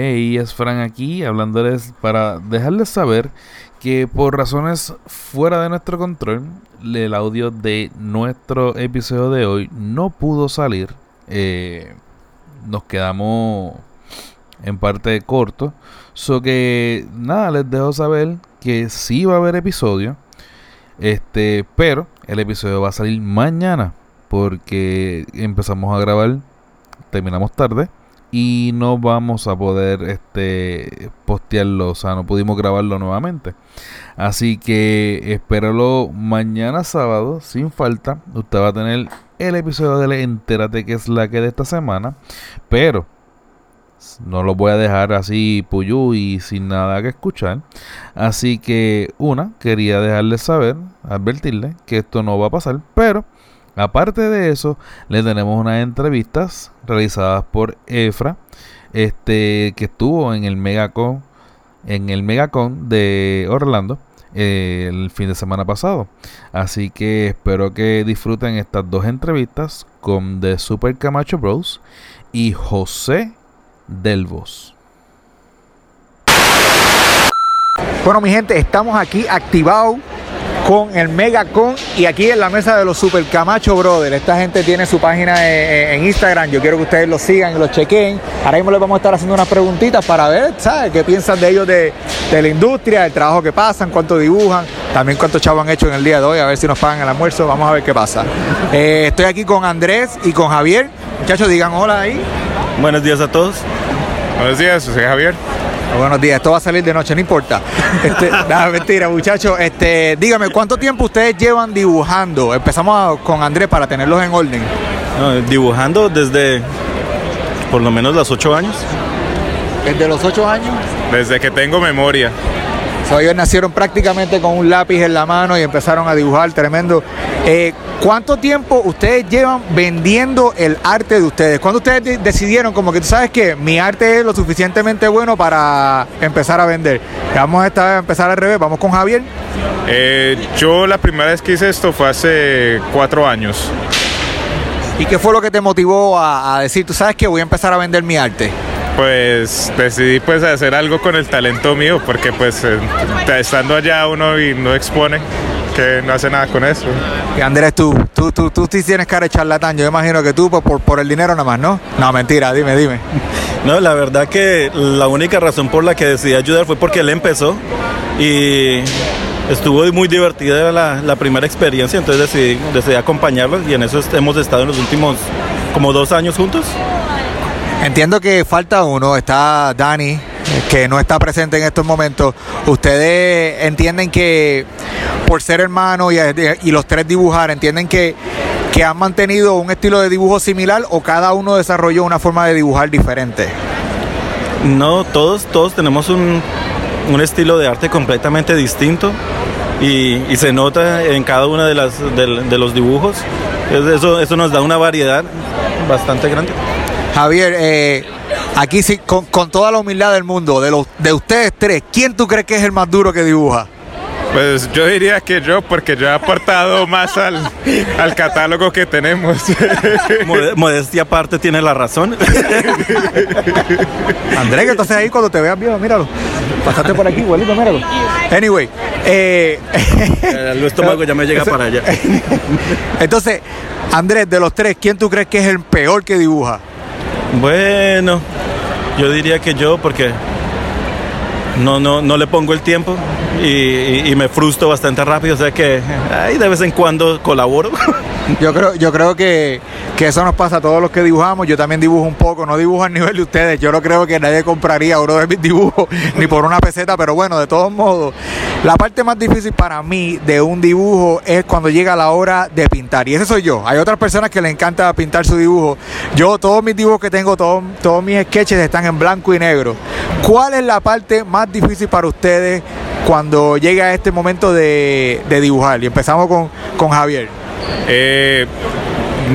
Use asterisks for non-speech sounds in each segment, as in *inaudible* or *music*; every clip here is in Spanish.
Hey, es Fran aquí, hablándoles para dejarles saber que por razones fuera de nuestro control, el audio de nuestro episodio de hoy no pudo salir. Eh, nos quedamos en parte corto. So que nada, les dejo saber que sí va a haber episodio. Este, pero el episodio va a salir mañana. Porque empezamos a grabar, terminamos tarde y no vamos a poder este postearlo, o sea, no pudimos grabarlo nuevamente. Así que espéralo mañana sábado, sin falta. Usted va a tener el episodio de Entérate que es la que de esta semana, pero no lo voy a dejar así puyú y sin nada que escuchar. Así que una, quería dejarles saber, advertirle que esto no va a pasar, pero Aparte de eso, le tenemos unas entrevistas realizadas por Efra, este, que estuvo en el Megacon, en el Megacon de Orlando eh, el fin de semana pasado. Así que espero que disfruten estas dos entrevistas con The Super Camacho Bros y José Delvos. Bueno, mi gente, estamos aquí activados con el Megacon y aquí en la mesa de los Super Camacho Brothers. Esta gente tiene su página en, Instagram. Yo quiero que ustedes lo sigan y lo chequen. Ahora mismo les vamos a estar haciendo unas preguntitas para ver, ¿sabes? ¿Qué piensan de ellos de, la industria, el trabajo que pasan, cuánto dibujan, también cuántos chavos han hecho en el día de hoy, a ver si nos pagan el almuerzo. Vamos a ver qué pasa. Eh, estoy aquí con Andrés y con Javier. Muchachos, digan hola ahí. Buenos días a todos. Buenos días, soy Javier. Buenos días, esto va a salir de noche, no importa. Este, *laughs* nada, mentira, muchachos. Este, dígame, ¿cuánto tiempo ustedes llevan dibujando? Empezamos con Andrés para tenerlos en orden. dibujando desde por lo menos los ocho años. ¿Desde los ocho años? Desde que tengo memoria ellos nacieron prácticamente con un lápiz en la mano y empezaron a dibujar tremendo. Eh, ¿Cuánto tiempo ustedes llevan vendiendo el arte de ustedes? ¿Cuándo ustedes decidieron como que tú sabes que mi arte es lo suficientemente bueno para empezar a vender? Vamos a empezar al revés, vamos con Javier. Eh, yo la primera vez que hice esto fue hace cuatro años. ¿Y qué fue lo que te motivó a, a decir, tú sabes que voy a empezar a vender mi arte? Pues decidí pues hacer algo con el talento mío porque pues eh, estando allá uno y no expone que no hace nada con eso. Y Andrés, tú, tú, tú, tú tienes cara de charlatán, yo imagino que tú por, por el dinero nada más, ¿no? No, mentira, dime, dime. *laughs* No, la verdad que la única razón por la que decidí ayudar fue porque él empezó y estuvo muy divertida la, la primera experiencia, entonces decidí, decidí acompañarlo y en eso hemos estado en los últimos como dos años juntos. Entiendo que falta uno, está Dani, que no está presente en estos momentos. ¿Ustedes entienden que por ser hermanos y, los tres dibujar, entienden que, que han mantenido un estilo de dibujo similar o cada uno desarrolló una forma de dibujar diferente? No, todos, todos tenemos un, estilo de arte completamente distinto y, se nota en cada uno de, las, de, los dibujos. Eso, eso nos da una variedad bastante grande. Javier, eh, aquí sí, con, toda la humildad del mundo, de, los, de ustedes tres, ¿quién tú crees que es el más duro que dibuja? Pues yo diría que yo, porque yo he aportado *laughs* más al, al catálogo que tenemos. *laughs* Modestia aparte tiene la razón. *laughs* Andrés, que entonces ahí cuando te veas viejo, míralo. Pasaste por aquí, igualito, míralo. Anyway. Eh, el estómago ya me llega para allá. Entonces, Andrés, de los tres, ¿quién tú crees que es el peor que dibuja? Bueno, yo diría que yo porque no, no, no le pongo el tiempo y, me frustro bastante rápido, o sea que de vez en cuando colaboro. *laughs* Yo creo, yo creo que, eso nos pasa a todos los que dibujamos. Yo también dibujo un poco, no dibujo al nivel de ustedes. Yo no creo que nadie compraría uno de mis dibujos *laughs* ni por una peseta, pero bueno, de todos modos, la parte más difícil para mí de un dibujo es cuando llega la hora de pintar. Y ese soy yo. Hay otras personas que les encanta pintar su dibujo. Yo, todos mis dibujos que tengo, todos, mis sketches están en blanco y negro. ¿Cuál es la parte más difícil para ustedes cuando llega este momento de, dibujar? Y empezamos con, con Javier. Eh,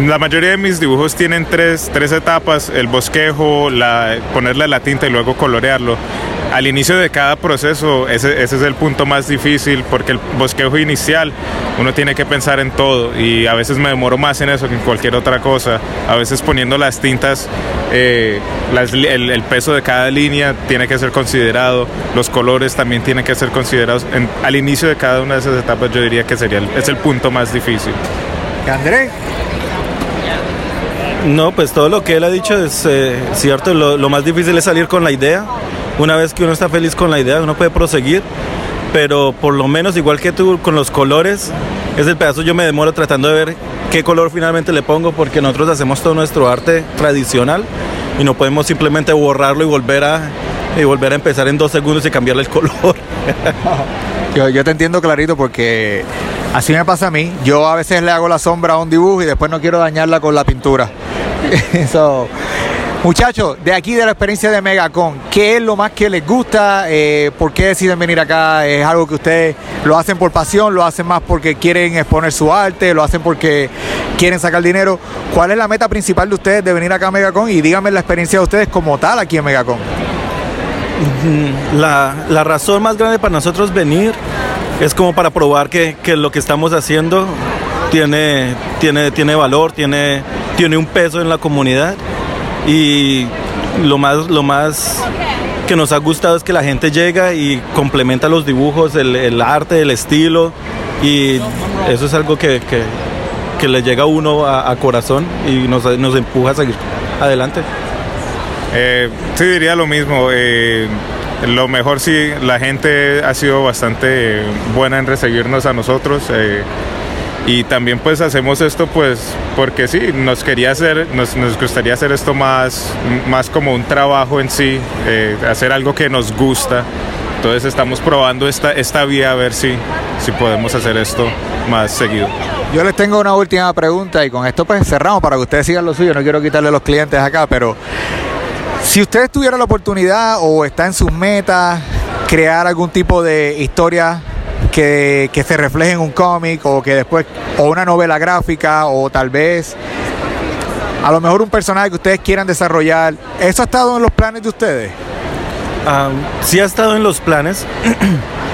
la mayoría de mis dibujos tienen tres, etapas, el bosquejo, ponerle la tinta y luego colorearlo. Al inicio de cada proceso ese, ese, es el punto más difícil porque el bosquejo inicial uno tiene que pensar en todo y a veces me demoro más en eso que en cualquier otra cosa. A veces poniendo las tintas, eh, las, el, el, peso de cada línea tiene que ser considerado, los colores también tienen que ser considerados. En, al inicio de cada una de esas etapas yo diría que sería el, es el punto más difícil. Andrés. No, pues todo lo que él ha dicho es eh, cierto. Lo, lo, más difícil es salir con la idea. Una vez que uno está feliz con la idea, uno puede proseguir. Pero por lo menos, igual que tú, con los colores, es el pedazo yo me demoro tratando de ver qué color finalmente le pongo, porque nosotros hacemos todo nuestro arte tradicional y no podemos simplemente borrarlo y volver a, y volver a empezar en dos segundos y cambiarle el color. *laughs* yo, yo te entiendo clarito porque así me pasa a mí. Yo a veces le hago la sombra a un dibujo y después no quiero dañarla con la pintura. *laughs* so, muchachos, de aquí de la experiencia de Megacon, ¿qué es lo más que les gusta? Eh, ¿Por qué deciden venir acá? ¿Es algo que ustedes lo hacen por pasión? ¿Lo hacen más porque quieren exponer su arte? ¿Lo hacen porque quieren sacar dinero? ¿Cuál es la meta principal de ustedes de venir acá a Megacon? Y díganme la experiencia de ustedes como tal aquí en Megacon. La, la razón más grande para nosotros venir es como para probar que, que, lo que estamos haciendo tiene, tiene, tiene valor, tiene, tiene un peso en la comunidad y lo más, lo más que nos ha gustado es que la gente llega y complementa los dibujos, el, el arte, el estilo y eso es algo que, que, que le llega a uno a, corazón y nos, nos, empuja a seguir adelante. Eh, sí, diría lo mismo. Eh, lo mejor sí, la gente ha sido bastante buena en recibirnos a nosotros. Eh, y también pues hacemos esto pues porque sí, nos quería hacer, nos, nos gustaría hacer esto más, más como un trabajo en sí, eh, hacer algo que nos gusta. Entonces estamos probando esta, esta vía a ver si, si podemos hacer esto más seguido. Yo les tengo una última pregunta y con esto pues cerramos para que ustedes sigan lo suyo, no quiero quitarle los clientes acá, pero si ustedes tuvieran la oportunidad o está en sus metas crear algún tipo de historia que, se refleje en un cómic o que después, o una novela gráfica o tal vez a lo mejor un personaje que ustedes quieran desarrollar, ¿eso ha estado en los planes de ustedes? Um, sí ha estado en los planes.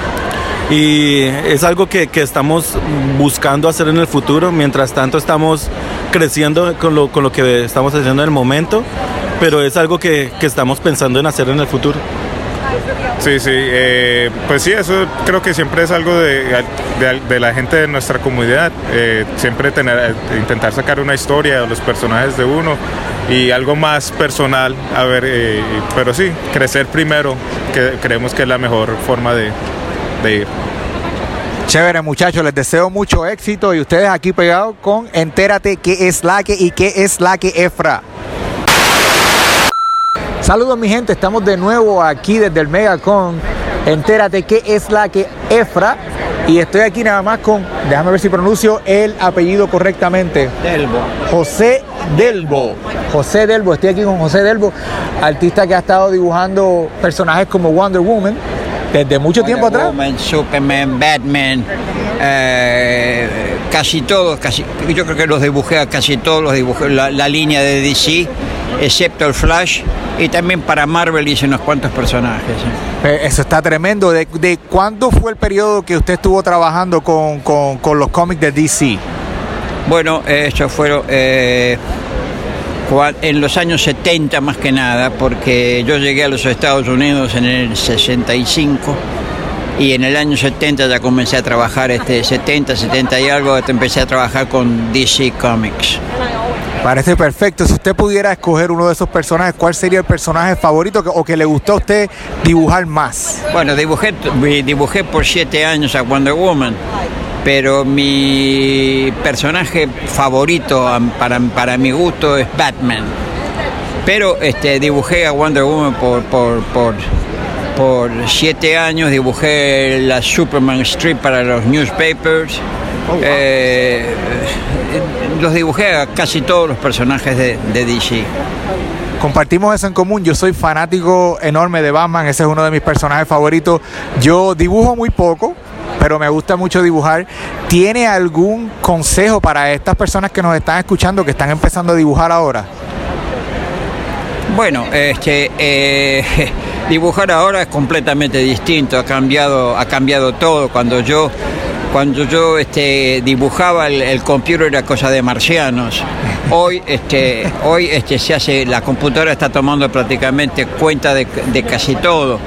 *clears throat* y es algo que, que, estamos buscando hacer en el futuro. Mientras tanto estamos creciendo con lo, con lo que estamos haciendo en el momento, pero es algo que, que estamos pensando en hacer en el futuro. Sí, sí, eh, pues sí, eso creo que siempre es algo de, la gente de nuestra comunidad, eh, siempre tener, intentar sacar una historia de los personajes de uno y algo más personal, a ver, eh, pero sí, crecer primero, que creemos que es la mejor forma de, de ir. Chévere muchachos, les deseo mucho éxito y ustedes aquí pegados con Entérate qué es la que y qué es la que Efra. Saludos mi gente, estamos de nuevo aquí desde el Megacon. Entérate qué es la que Efra. Y estoy aquí nada más con, déjame ver si pronuncio el apellido correctamente. Delbo. José Delbo. José Delbo, estoy aquí con José Delbo, artista que ha estado dibujando personajes como Wonder Woman desde mucho Wonder tiempo atrás. Woman, Superman, Batman, eh, casi todos, casi, yo creo que los dibujé a casi todos los dibujé, la, la línea de DC excepto el Flash, y también para Marvel hice unos cuantos personajes. Eh, eso está tremendo. ¿De, de cuándo fue el periodo que usted estuvo trabajando con, con, con los cómics de DC? Bueno, eso fueron eh, en los años 70 más que nada, porque yo llegué a los Estados Unidos en el 65 y en el año 70 ya comencé a trabajar, este 70, 70 y algo, empecé a trabajar con DC Comics. Parece perfecto. Si usted pudiera escoger uno de esos personajes, ¿cuál sería el personaje favorito o que le gustó a usted dibujar más? Bueno, dibujé, dibujé por siete años a Wonder Woman, pero mi personaje favorito para, para mi gusto es Batman. Pero este, dibujé a Wonder Woman por, por, por siete años, dibujé la Superman Strip para los newspapers. Oh, wow. eh, los dibujé a casi todos los personajes de, de, DC. Compartimos eso en común. Yo soy fanático enorme de Batman. Ese es uno de mis personajes favoritos. Yo dibujo muy poco, pero me gusta mucho dibujar. ¿Tiene algún consejo para estas personas que nos están escuchando, que están empezando a dibujar ahora? Bueno, este, eh, dibujar ahora es completamente distinto, ha cambiado, ha cambiado todo. Cuando yo, cuando yo este, dibujaba el, el computer era cosa de marcianos. Hoy, este, hoy este, se hace, la computadora está tomando prácticamente cuenta de, de casi todo.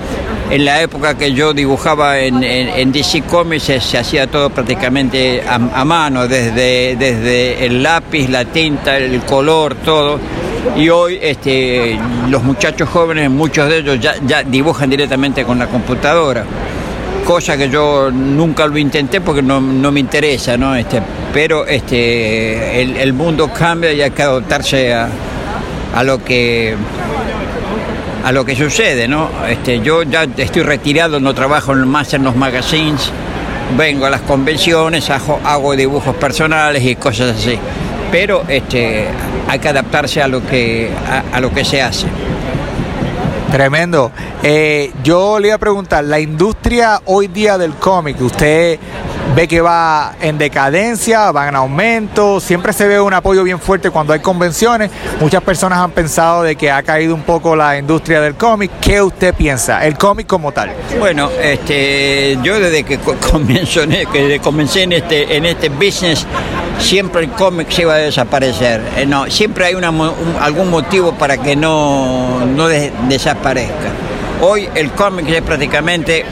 En la época que yo dibujaba en, DC Comics se, hacía todo prácticamente a, mano, desde, desde el lápiz, la tinta, el color, todo. Y hoy este, los muchachos jóvenes, muchos de ellos ya, ya dibujan directamente con la computadora cosa que yo nunca lo intenté porque no, no me interesa, ¿no? Este, pero este, el, el mundo cambia y hay que adaptarse a, a lo que a lo que sucede, ¿no? Este, yo ya estoy retirado, no trabajo más en los magazines, vengo a las convenciones, hago, dibujos personales y cosas así. Pero este, hay que adaptarse a lo que, a- a lo que se hace. Tremendo. Eh, yo le iba a preguntar, la industria hoy día del cómic, ¿usted ve que va en decadencia, va en aumento? Siempre se ve un apoyo bien fuerte cuando hay convenciones. Muchas personas han pensado de que ha caído un poco la industria del cómic. ¿Qué usted piensa? El cómic como tal. Bueno, este, yo desde que *laughs* que comencé en este, en este business, siempre el cómic se iba a desaparecer. Eh, no, siempre hay un- algún motivo para que no, no de- desaparezca. Hoy el cómic es prácticamente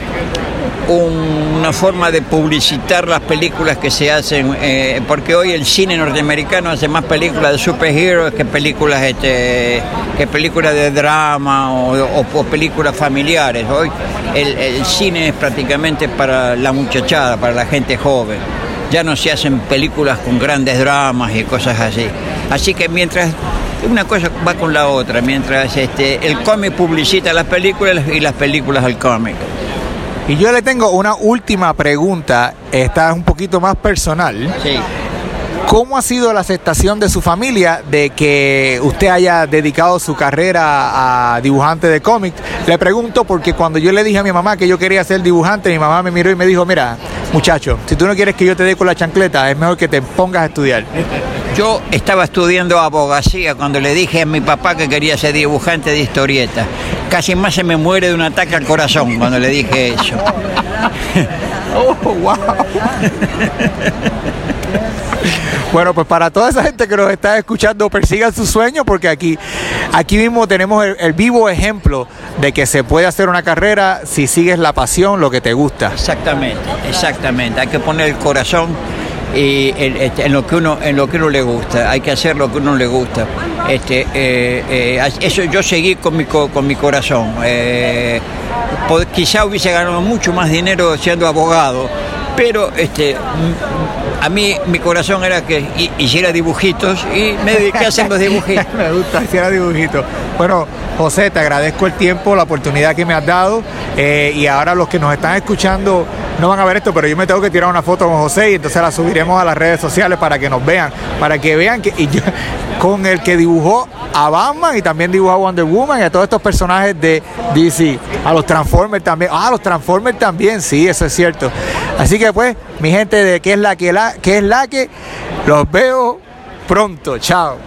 una forma de publicitar las películas que se hacen, eh, porque hoy el cine norteamericano hace más películas de superhéroes que películas este, que películas de drama o, películas familiares. Hoy el, el cine es prácticamente para la muchachada, para la gente joven. Ya no se hacen películas con grandes dramas y cosas así. Así que mientras una cosa va con la otra, mientras este, el cómic publicita las películas y las películas al cómic. Y yo le tengo una última pregunta, esta es un poquito más personal. Sí. ¿Cómo ha sido la aceptación de su familia de que usted haya dedicado su carrera a dibujante de cómics? Le pregunto porque cuando yo le dije a mi mamá que yo quería ser dibujante, mi mamá me miró y me dijo, mira, muchacho, si tú no quieres que yo te dé con la chancleta, es mejor que te pongas a estudiar. Yo estaba estudiando abogacía cuando le dije a mi papá que quería ser dibujante de historietas. Casi más se me muere de un ataque al corazón cuando le dije eso. *laughs* Oh, wow. Bueno, pues para toda esa gente que nos está escuchando, persigan sus sueños porque aquí, aquí mismo tenemos el, el vivo ejemplo de que se puede hacer una carrera si sigues la pasión, lo que te gusta. Exactamente, exactamente. Hay que poner el corazón y este, en lo que uno en lo que uno le gusta. Hay que hacer lo que uno le gusta. Este, eh, eh, eso yo seguí con mi co- con mi corazón. Eh, pod- quizá hubiese ganado mucho más dinero siendo abogado, pero este a mí mi corazón era que hi- hiciera dibujitos y me dediqué a hacer los dibujitos. *laughs* me gusta, hiciera dibujito. Bueno, José, te agradezco el tiempo, la oportunidad que me has dado. eh, y ahora los que nos están escuchando no van a ver esto, pero yo me tengo que tirar una foto con José y entonces la subiremos a las redes sociales para que nos vean, para que vean que y yo- *laughs* con el que dibujó a Batman y también dibujó a Wonder Woman y a todos estos personajes de DC, a los Transformers también. Ah, los Transformers también, sí, eso es cierto. Así que pues, mi gente de qué es la que la, qué es la que los veo pronto. Chao.